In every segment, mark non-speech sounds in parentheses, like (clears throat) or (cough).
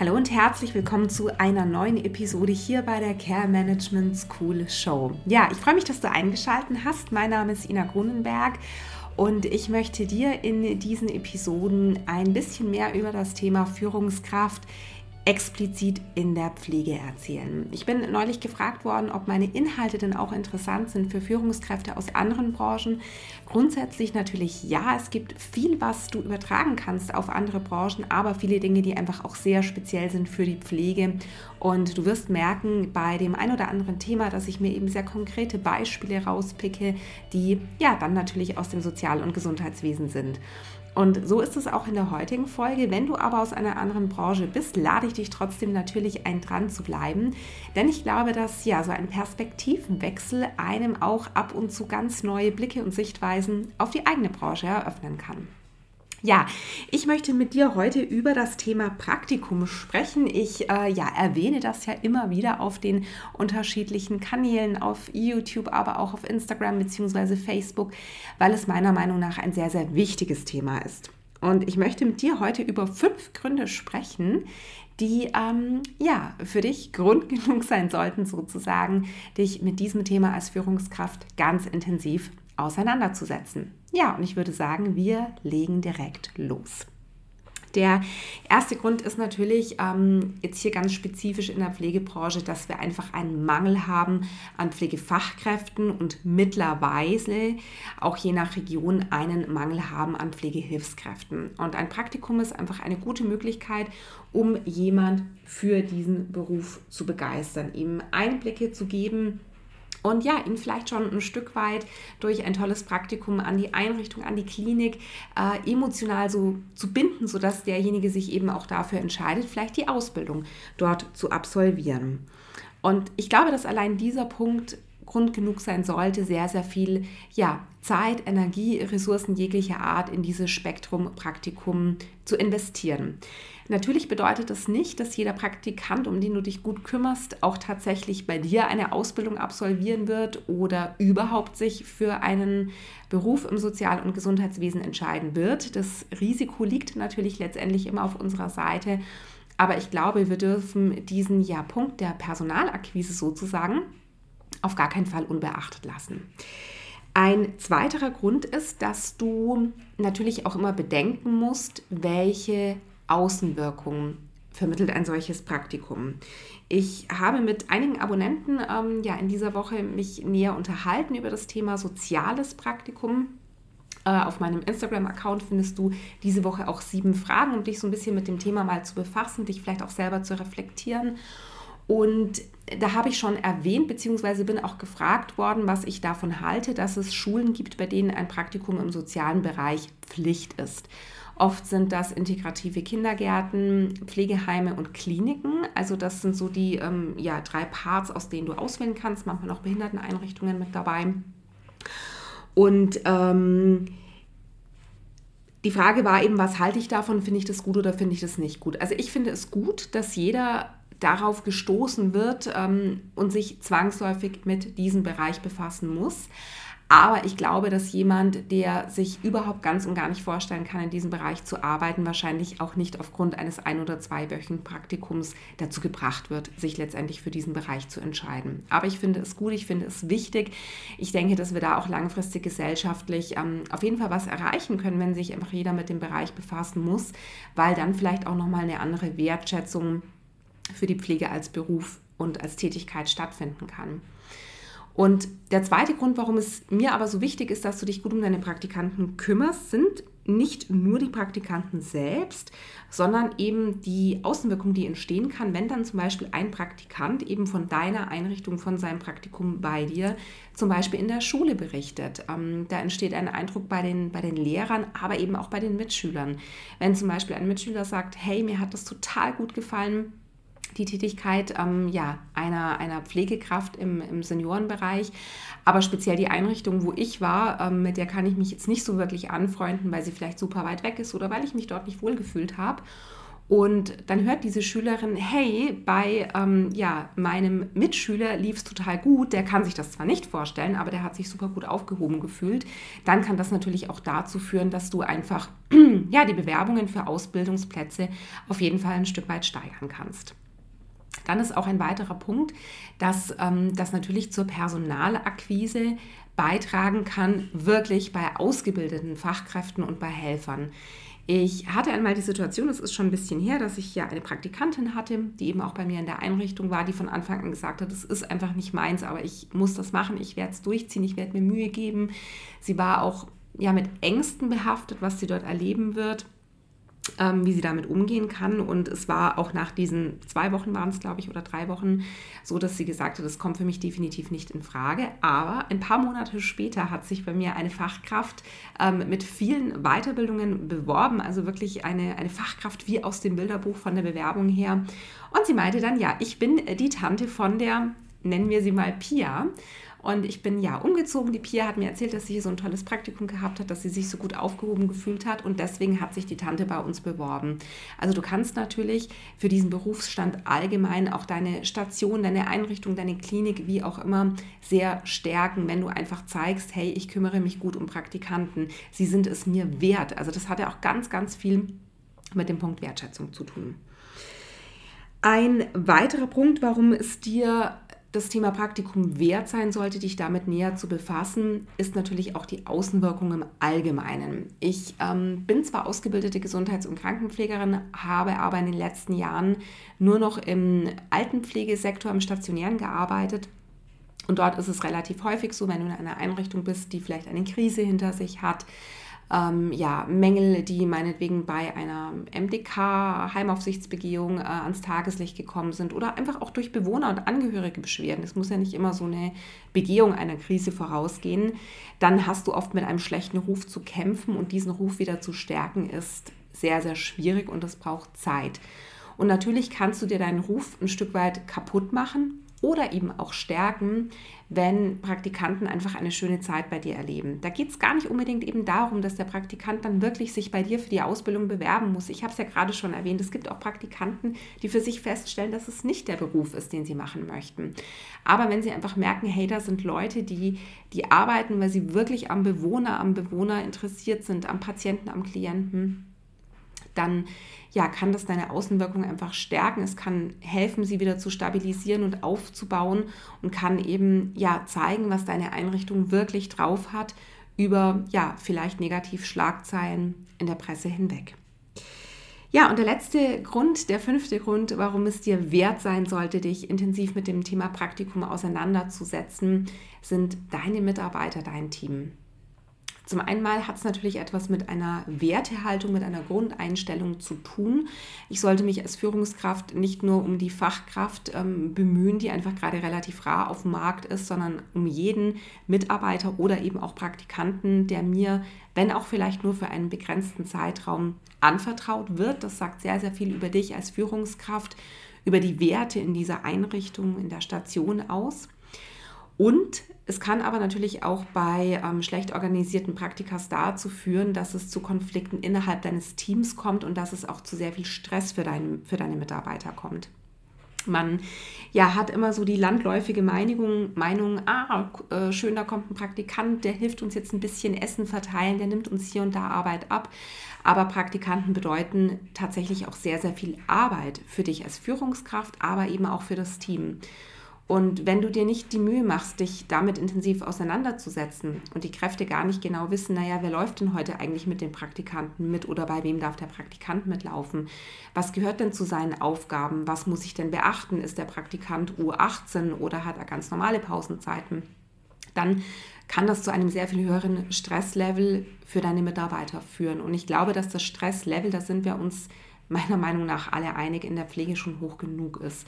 Hallo und herzlich willkommen zu einer neuen Episode hier bei der Care Management School Show. Ja, ich freue mich, dass du eingeschaltet hast. Mein Name ist Ina Grunenberg und ich möchte dir in diesen Episoden ein bisschen mehr über das Thema Führungskraft explizit in der Pflege erzählen. Ich bin neulich gefragt worden, ob meine Inhalte denn auch interessant sind für Führungskräfte aus anderen Branchen. Grundsätzlich natürlich ja, es gibt viel, was du übertragen kannst auf andere Branchen, aber viele Dinge, die einfach auch sehr speziell sind für die Pflege. Und du wirst merken bei dem ein oder anderen Thema, dass ich mir eben sehr konkrete Beispiele rauspicke, die ja dann natürlich aus dem Sozial- und Gesundheitswesen sind. Und so ist es auch in der heutigen Folge. Wenn du aber aus einer anderen Branche bist, lade ich dich trotzdem natürlich ein, dran zu bleiben. Denn ich glaube, dass ja so ein Perspektivenwechsel einem auch ab und zu ganz neue Blicke und Sichtweisen auf die eigene Branche eröffnen kann. Ja, ich möchte mit dir heute über das Thema Praktikum sprechen. Ich äh, ja, erwähne das ja immer wieder auf den unterschiedlichen Kanälen, auf YouTube, aber auch auf Instagram bzw. Facebook, weil es meiner Meinung nach ein sehr, sehr wichtiges Thema ist. Und ich möchte mit dir heute über fünf Gründe sprechen, die ähm, ja für dich Grund (laughs) genug sein sollten, sozusagen, dich mit diesem Thema als Führungskraft ganz intensiv auseinanderzusetzen. Ja, und ich würde sagen, wir legen direkt los. Der erste Grund ist natürlich ähm, jetzt hier ganz spezifisch in der Pflegebranche, dass wir einfach einen Mangel haben an Pflegefachkräften und mittlerweile auch je nach Region einen Mangel haben an Pflegehilfskräften. Und ein Praktikum ist einfach eine gute Möglichkeit, um jemand für diesen Beruf zu begeistern, ihm Einblicke zu geben und ja, ihn vielleicht schon ein Stück weit durch ein tolles Praktikum an die Einrichtung, an die Klinik äh, emotional so zu binden, sodass derjenige sich eben auch dafür entscheidet, vielleicht die Ausbildung dort zu absolvieren. Und ich glaube, dass allein dieser Punkt Grund genug sein sollte, sehr, sehr viel ja, Zeit, Energie, Ressourcen jeglicher Art in dieses Spektrum Praktikum zu investieren. Natürlich bedeutet das nicht, dass jeder Praktikant, um den du dich gut kümmerst, auch tatsächlich bei dir eine Ausbildung absolvieren wird oder überhaupt sich für einen Beruf im Sozial- und Gesundheitswesen entscheiden wird. Das Risiko liegt natürlich letztendlich immer auf unserer Seite. Aber ich glaube, wir dürfen diesen ja, Punkt der Personalakquise sozusagen auf gar keinen Fall unbeachtet lassen. Ein zweiterer Grund ist, dass du natürlich auch immer bedenken musst, welche Außenwirkungen vermittelt ein solches Praktikum. Ich habe mit einigen Abonnenten ähm, ja in dieser Woche mich näher unterhalten über das Thema soziales Praktikum. Äh, auf meinem Instagram-Account findest du diese Woche auch sieben Fragen, um dich so ein bisschen mit dem Thema mal zu befassen, dich vielleicht auch selber zu reflektieren. Und da habe ich schon erwähnt, beziehungsweise bin auch gefragt worden, was ich davon halte, dass es Schulen gibt, bei denen ein Praktikum im sozialen Bereich Pflicht ist. Oft sind das integrative Kindergärten, Pflegeheime und Kliniken. Also das sind so die ähm, ja, drei Parts, aus denen du auswählen kannst. Manchmal noch Behinderteneinrichtungen mit dabei. Und ähm, die Frage war eben, was halte ich davon? Finde ich das gut oder finde ich das nicht gut? Also ich finde es gut, dass jeder darauf gestoßen wird ähm, und sich zwangsläufig mit diesem Bereich befassen muss. Aber ich glaube, dass jemand, der sich überhaupt ganz und gar nicht vorstellen kann, in diesem Bereich zu arbeiten, wahrscheinlich auch nicht aufgrund eines ein- oder zweiwöchigen Praktikums dazu gebracht wird, sich letztendlich für diesen Bereich zu entscheiden. Aber ich finde es gut, ich finde es wichtig. Ich denke, dass wir da auch langfristig gesellschaftlich ähm, auf jeden Fall was erreichen können, wenn sich einfach jeder mit dem Bereich befassen muss, weil dann vielleicht auch nochmal eine andere Wertschätzung für die Pflege als Beruf und als Tätigkeit stattfinden kann. Und der zweite Grund, warum es mir aber so wichtig ist, dass du dich gut um deine Praktikanten kümmerst, sind nicht nur die Praktikanten selbst, sondern eben die Außenwirkung, die entstehen kann, wenn dann zum Beispiel ein Praktikant eben von deiner Einrichtung, von seinem Praktikum bei dir zum Beispiel in der Schule berichtet. Ähm, da entsteht ein Eindruck bei den, bei den Lehrern, aber eben auch bei den Mitschülern. Wenn zum Beispiel ein Mitschüler sagt, hey, mir hat das total gut gefallen, die Tätigkeit ähm, ja, einer, einer Pflegekraft im, im Seniorenbereich. Aber speziell die Einrichtung, wo ich war, ähm, mit der kann ich mich jetzt nicht so wirklich anfreunden, weil sie vielleicht super weit weg ist oder weil ich mich dort nicht wohlgefühlt habe. Und dann hört diese Schülerin, hey, bei ähm, ja, meinem Mitschüler lief es total gut, der kann sich das zwar nicht vorstellen, aber der hat sich super gut aufgehoben gefühlt. Dann kann das natürlich auch dazu führen, dass du einfach (clears throat) ja, die Bewerbungen für Ausbildungsplätze auf jeden Fall ein Stück weit steigern kannst. Dann ist auch ein weiterer Punkt, dass ähm, das natürlich zur Personalakquise beitragen kann, wirklich bei ausgebildeten Fachkräften und bei Helfern. Ich hatte einmal die Situation, es ist schon ein bisschen her, dass ich ja eine Praktikantin hatte, die eben auch bei mir in der Einrichtung war, die von Anfang an gesagt hat, es ist einfach nicht meins, aber ich muss das machen, ich werde es durchziehen, ich werde mir Mühe geben. Sie war auch ja mit Ängsten behaftet, was sie dort erleben wird ähm, wie sie damit umgehen kann. Und es war auch nach diesen zwei Wochen waren es, glaube ich, oder drei Wochen so, dass sie gesagt hat, das kommt für mich definitiv nicht in Frage. Aber ein paar Monate später hat sich bei mir eine Fachkraft ähm, mit vielen Weiterbildungen beworben, also wirklich eine, eine Fachkraft wie aus dem Bilderbuch von der Bewerbung her. Und sie meinte dann, ja, ich bin die Tante von der, nennen wir sie mal Pia. Und ich bin ja umgezogen. Die Pia hat mir erzählt, dass sie hier so ein tolles Praktikum gehabt hat, dass sie sich so gut aufgehoben gefühlt hat und deswegen hat sich die Tante bei uns beworben. Also du kannst natürlich für diesen Berufsstand allgemein auch deine Station, deine Einrichtung, deine Klinik, wie auch immer, sehr stärken, wenn du einfach zeigst, hey, ich kümmere mich gut um Praktikanten. Sie sind es mir wert. Also das hat ja auch ganz, ganz viel mit dem Punkt Wertschätzung zu tun. Ein weiterer Punkt, warum es dir das Thema Praktikum wert sein sollte, dich damit näher zu befassen, ist natürlich auch die Außenwirkung im Allgemeinen. Ich ähm, bin zwar ausgebildete Gesundheits- und Krankenpflegerin, habe aber in den letzten Jahren nur noch im Altenpflegesektor, im Stationären gearbeitet. Und dort ist es relativ häufig so, wenn du in einer Einrichtung bist, die vielleicht eine Krise hinter sich hat, ähm, ja, Mängel, die meinetwegen bei einer MDK, Heimaufsichtsbegehung äh, ans Tageslicht gekommen sind oder einfach auch durch Bewohner und Angehörige Beschwerden. Es muss ja nicht immer so eine Begehung einer Krise vorausgehen. Dann hast du oft mit einem schlechten Ruf zu kämpfen und diesen Ruf wieder zu stärken ist sehr, sehr schwierig und das braucht Zeit. Und natürlich kannst du dir deinen Ruf ein Stück weit kaputt machen oder eben auch stärken, wenn Praktikanten einfach eine schöne Zeit bei dir erleben. Da geht es gar nicht unbedingt eben darum, dass der Praktikant dann wirklich sich bei dir für die Ausbildung bewerben muss. Ich habe es ja gerade schon erwähnt, es gibt auch Praktikanten, die für sich feststellen, dass es nicht der Beruf ist, den sie machen möchten. Aber wenn sie einfach merken, hey, da sind Leute, die, die arbeiten, weil sie wirklich am Bewohner, am Bewohner interessiert sind, am Patienten, am Klienten, dann ja, kann das deine Außenwirkung einfach stärken. Es kann helfen, sie wieder zu stabilisieren und aufzubauen und kann eben ja zeigen, was deine Einrichtung wirklich drauf hat über ja, vielleicht Negativschlagzeilen in der Presse hinweg. Ja, und der letzte Grund, der fünfte Grund, warum es dir wert sein sollte, dich intensiv mit dem Thema Praktikum auseinanderzusetzen, sind deine Mitarbeiter, dein Team. Zum einen hat es natürlich etwas mit einer Wertehaltung, mit einer Grundeinstellung zu tun. Ich sollte mich als Führungskraft nicht nur um die Fachkraft ähm, bemühen, die einfach gerade relativ rar auf dem Markt ist, sondern um jeden Mitarbeiter oder eben auch Praktikanten, der mir, wenn auch vielleicht nur für einen begrenzten Zeitraum, anvertraut wird. Das sagt sehr, sehr viel über dich als Führungskraft, über die Werte in dieser Einrichtung, in der Station aus. Und es kann aber natürlich auch bei ähm, schlecht organisierten Praktikas dazu führen, dass es zu Konflikten innerhalb deines Teams kommt und dass es auch zu sehr viel Stress für, dein, für deine Mitarbeiter kommt. Man ja, hat immer so die landläufige Meinung, Meinung ah, äh, schön, da kommt ein Praktikant, der hilft uns jetzt ein bisschen Essen verteilen, der nimmt uns hier und da Arbeit ab. Aber Praktikanten bedeuten tatsächlich auch sehr, sehr viel Arbeit für dich als Führungskraft, aber eben auch für das Team. Und wenn du dir nicht die Mühe machst, dich damit intensiv auseinanderzusetzen und die Kräfte gar nicht genau wissen, naja, wer läuft denn heute eigentlich mit den Praktikanten mit oder bei wem darf der Praktikant mitlaufen? Was gehört denn zu seinen Aufgaben? Was muss ich denn beachten? Ist der Praktikant U18 oder hat er ganz normale Pausenzeiten? Dann kann das zu einem sehr viel höheren Stresslevel für deine Mitarbeiter führen. Und ich glaube, dass das Stresslevel, da sind wir uns meiner Meinung nach alle einig, in der Pflege schon hoch genug ist.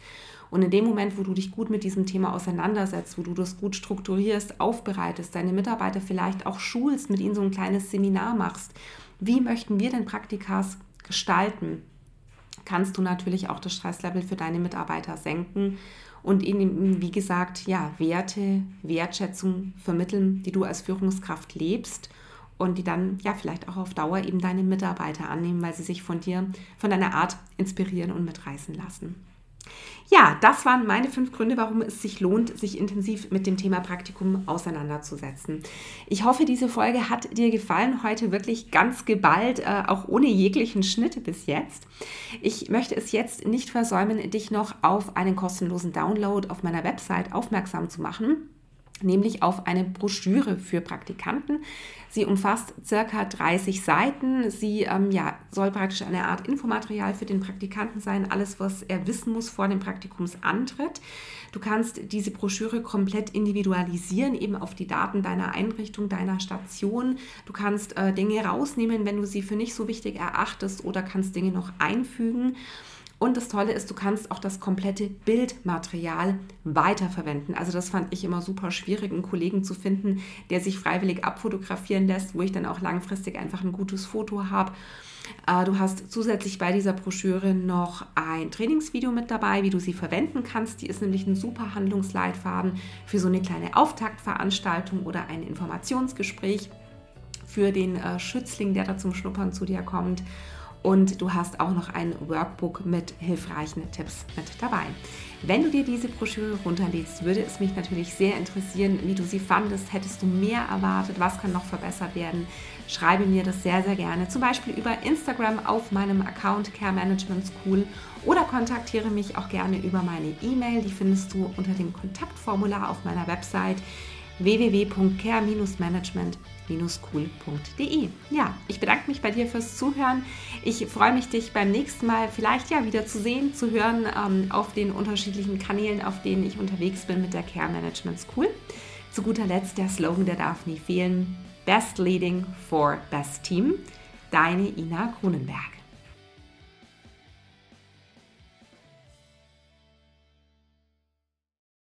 Und in dem Moment, wo du dich gut mit diesem Thema auseinandersetzt, wo du das gut strukturierst, aufbereitest, deine Mitarbeiter vielleicht auch schulst, mit ihnen so ein kleines Seminar machst, wie möchten wir denn Praktikas gestalten, kannst du natürlich auch das Stresslevel für deine Mitarbeiter senken und ihnen, wie gesagt, ja, Werte, Wertschätzung vermitteln, die du als Führungskraft lebst und die dann ja vielleicht auch auf Dauer eben deine Mitarbeiter annehmen, weil sie sich von dir, von deiner Art inspirieren und mitreißen lassen. Ja, das waren meine fünf Gründe, warum es sich lohnt, sich intensiv mit dem Thema Praktikum auseinanderzusetzen. Ich hoffe, diese Folge hat dir gefallen. Heute wirklich ganz geballt, äh, auch ohne jeglichen Schnitt bis jetzt. Ich möchte es jetzt nicht versäumen, dich noch auf einen kostenlosen Download auf meiner Website aufmerksam zu machen nämlich auf eine Broschüre für Praktikanten. Sie umfasst circa 30 Seiten. Sie ähm, ja, soll praktisch eine Art Infomaterial für den Praktikanten sein, alles, was er wissen muss vor dem Praktikumsantritt. Du kannst diese Broschüre komplett individualisieren, eben auf die Daten deiner Einrichtung, deiner Station. Du kannst äh, Dinge rausnehmen, wenn du sie für nicht so wichtig erachtest oder kannst Dinge noch einfügen. Und das Tolle ist, du kannst auch das komplette Bildmaterial weiterverwenden. Also das fand ich immer super schwierig, einen Kollegen zu finden, der sich freiwillig abfotografieren lässt, wo ich dann auch langfristig einfach ein gutes Foto habe. Äh, du hast zusätzlich bei dieser Broschüre noch ein Trainingsvideo mit dabei, wie du sie verwenden kannst. Die ist nämlich ein super Handlungsleitfaden für so eine kleine Auftaktveranstaltung oder ein Informationsgespräch für den äh, Schützling, der da zum Schnuppern zu dir kommt und du hast auch noch ein Workbook mit hilfreichen Tipps mit dabei. Wenn du dir diese Broschüre runterlädst, würde es mich natürlich sehr interessieren, wie du sie fandest. Hättest du mehr erwartet? Was kann noch verbessert werden? Schreibe mir das sehr, sehr gerne. Zum Beispiel über Instagram auf meinem Account Care Management School oder kontaktiere mich auch gerne über meine E-Mail. Die findest du unter dem Kontaktformular auf meiner Website www.care-management-cool.de. Ja, ich bedanke mich bei dir fürs Zuhören. Ich freue mich, dich beim nächsten Mal vielleicht ja wieder zu sehen, zu hören ähm, auf den unterschiedlichen Kanälen, auf denen ich unterwegs bin mit der Care Management School. Zu guter Letzt der Slogan, der darf nie fehlen. Best Leading for Best Team. Deine Ina Grunenberg.